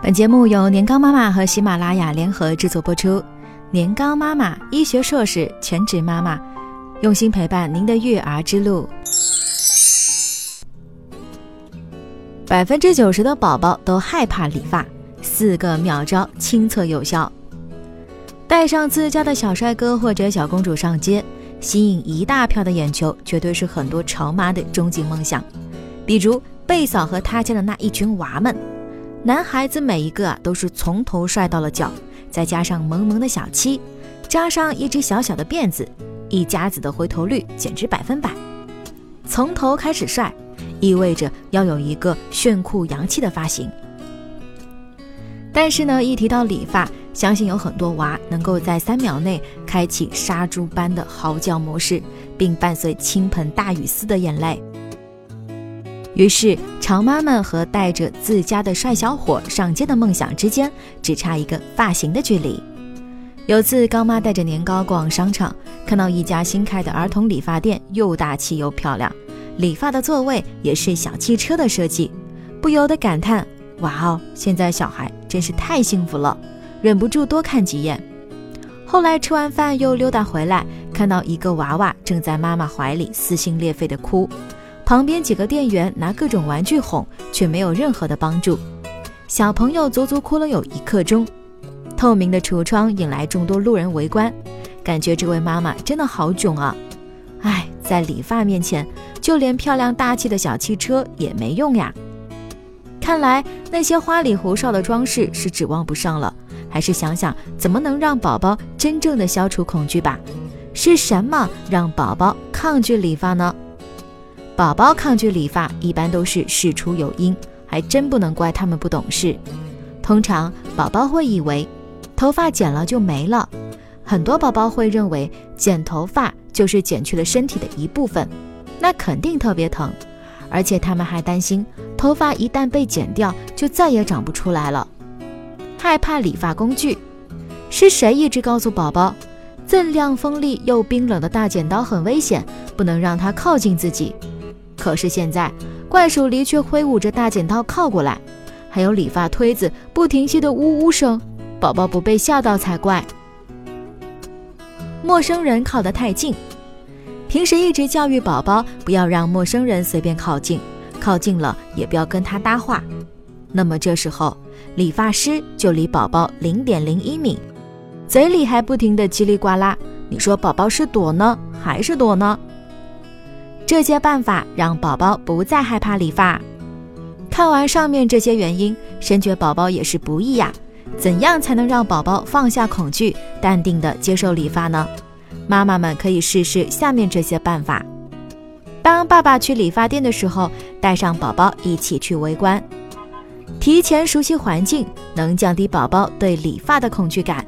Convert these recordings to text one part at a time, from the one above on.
本节目由年糕妈妈和喜马拉雅联合制作播出。年糕妈妈，医学硕士，全职妈妈，用心陪伴您的育儿之路。百分之九十的宝宝都害怕理发，四个妙招亲测有效。带上自家的小帅哥或者小公主上街，吸引一大票的眼球，绝对是很多潮妈的终极梦想。比如贝嫂和她家的那一群娃们。男孩子每一个啊都是从头帅到了脚，再加上萌萌的小七，扎上一只小小的辫子，一家子的回头率简直百分百。从头开始帅，意味着要有一个炫酷洋气的发型。但是呢，一提到理发，相信有很多娃能够在三秒内开启杀猪般的嚎叫模式，并伴随倾盆大雨似的眼泪。于是，潮妈们和带着自家的帅小伙上街的梦想之间，只差一个发型的距离。有次，高妈带着年糕逛商场，看到一家新开的儿童理发店，又大气又漂亮，理发的座位也是小汽车的设计，不由得感叹：“哇哦，现在小孩真是太幸福了！”忍不住多看几眼。后来吃完饭又溜达回来，看到一个娃娃正在妈妈怀里撕心裂肺的哭。旁边几个店员拿各种玩具哄，却没有任何的帮助。小朋友足足哭了有一刻钟。透明的橱窗引来众多路人围观，感觉这位妈妈真的好囧啊！唉，在理发面前，就连漂亮大气的小汽车也没用呀。看来那些花里胡哨的装饰是指望不上了，还是想想怎么能让宝宝真正的消除恐惧吧。是什么让宝宝抗拒理发呢？宝宝抗拒理发，一般都是事出有因，还真不能怪他们不懂事。通常宝宝会以为头发剪了就没了，很多宝宝会认为剪头发就是剪去了身体的一部分，那肯定特别疼。而且他们还担心头发一旦被剪掉，就再也长不出来了，害怕理发工具。是谁一直告诉宝宝，锃亮锋利又冰冷的大剪刀很危险，不能让它靠近自己？可是现在，怪鼠狸却挥舞着大剪刀靠过来，还有理发推子不停息的呜呜声，宝宝不被吓到才怪。陌生人靠得太近，平时一直教育宝宝不要让陌生人随便靠近，靠近了也不要跟他搭话。那么这时候，理发师就离宝宝零点零一米，嘴里还不停的叽里呱啦，你说宝宝是躲呢，还是躲呢？这些办法让宝宝不再害怕理发。看完上面这些原因，深觉宝宝也是不易呀。怎样才能让宝宝放下恐惧，淡定地接受理发呢？妈妈们可以试试下面这些办法。当爸爸去理发店的时候，带上宝宝一起去围观，提前熟悉环境，能降低宝宝对理发的恐惧感。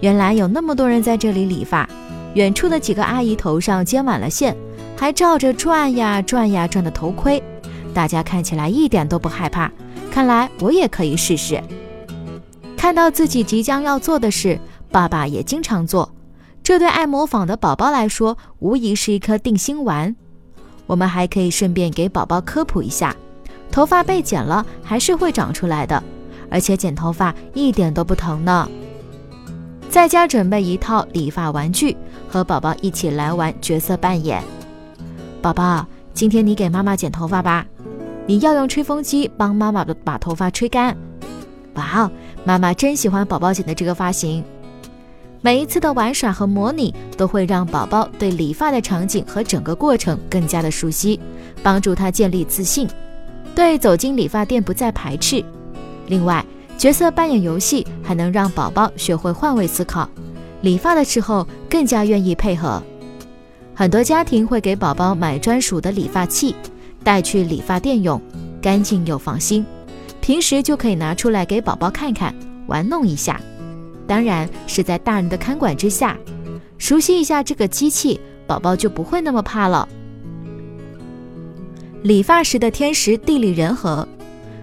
原来有那么多人在这里理发，远处的几个阿姨头上接满了线。还照着转呀转呀转的头盔，大家看起来一点都不害怕。看来我也可以试试。看到自己即将要做的事，爸爸也经常做，这对爱模仿的宝宝来说，无疑是一颗定心丸。我们还可以顺便给宝宝科普一下：头发被剪了还是会长出来的，而且剪头发一点都不疼呢。在家准备一套理发玩具，和宝宝一起来玩角色扮演。宝宝，今天你给妈妈剪头发吧，你要用吹风机帮妈妈的把头发吹干。哇哦，妈妈真喜欢宝宝剪的这个发型。每一次的玩耍和模拟都会让宝宝对理发的场景和整个过程更加的熟悉，帮助他建立自信，对走进理发店不再排斥。另外，角色扮演游戏还能让宝宝学会换位思考，理发的时候更加愿意配合。很多家庭会给宝宝买专属的理发器，带去理发店用，干净又放心。平时就可以拿出来给宝宝看看，玩弄一下。当然是在大人的看管之下，熟悉一下这个机器，宝宝就不会那么怕了。理发时的天时地利人和，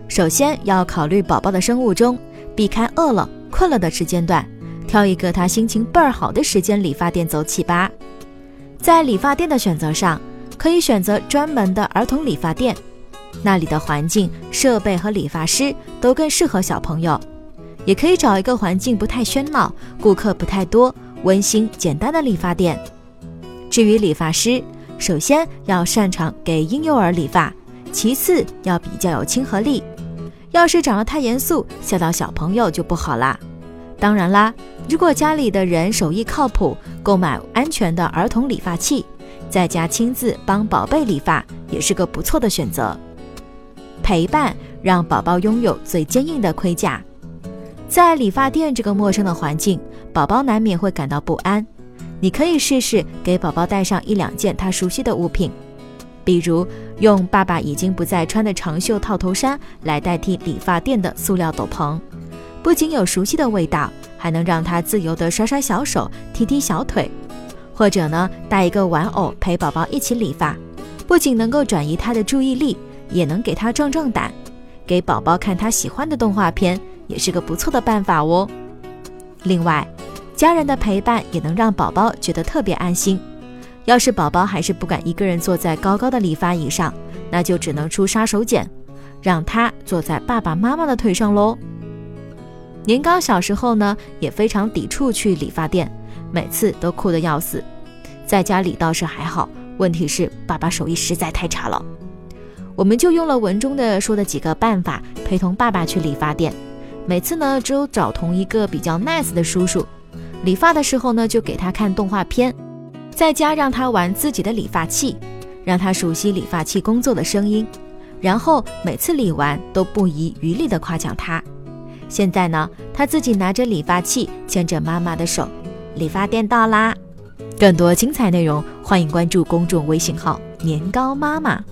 首先要考虑宝宝的生物钟，避开饿了、困了的时间段，挑一个他心情倍儿好的时间，理发店走起吧。在理发店的选择上，可以选择专门的儿童理发店，那里的环境、设备和理发师都更适合小朋友。也可以找一个环境不太喧闹、顾客不太多、温馨简单的理发店。至于理发师，首先要擅长给婴幼儿理发，其次要比较有亲和力。要是长得太严肃，吓到小朋友就不好啦。当然啦，如果家里的人手艺靠谱，购买安全的儿童理发器，在家亲自帮宝贝理发，也是个不错的选择。陪伴让宝宝拥有最坚硬的盔甲。在理发店这个陌生的环境，宝宝难免会感到不安。你可以试试给宝宝带上一两件他熟悉的物品，比如用爸爸已经不再穿的长袖套头衫来代替理发店的塑料斗篷，不仅有熟悉的味道，还能让他自由地甩甩小手、踢踢小腿。或者呢，带一个玩偶陪宝宝一起理发，不仅能够转移他的注意力，也能给他壮壮胆，给宝宝看他喜欢的动画片。也是个不错的办法哦。另外，家人的陪伴也能让宝宝觉得特别安心。要是宝宝还是不敢一个人坐在高高的理发椅上，那就只能出杀手锏，让他坐在爸爸妈妈的腿上喽。年糕小时候呢，也非常抵触去理发店，每次都哭得要死。在家里倒是还好，问题是爸爸手艺实在太差了。我们就用了文中的说的几个办法，陪同爸爸去理发店。每次呢，只有找同一个比较 nice 的叔叔理发的时候呢，就给他看动画片，在家让他玩自己的理发器，让他熟悉理发器工作的声音，然后每次理完都不遗余力地夸奖他。现在呢，他自己拿着理发器，牵着妈妈的手，理发店到啦。更多精彩内容，欢迎关注公众微信号“年糕妈妈”。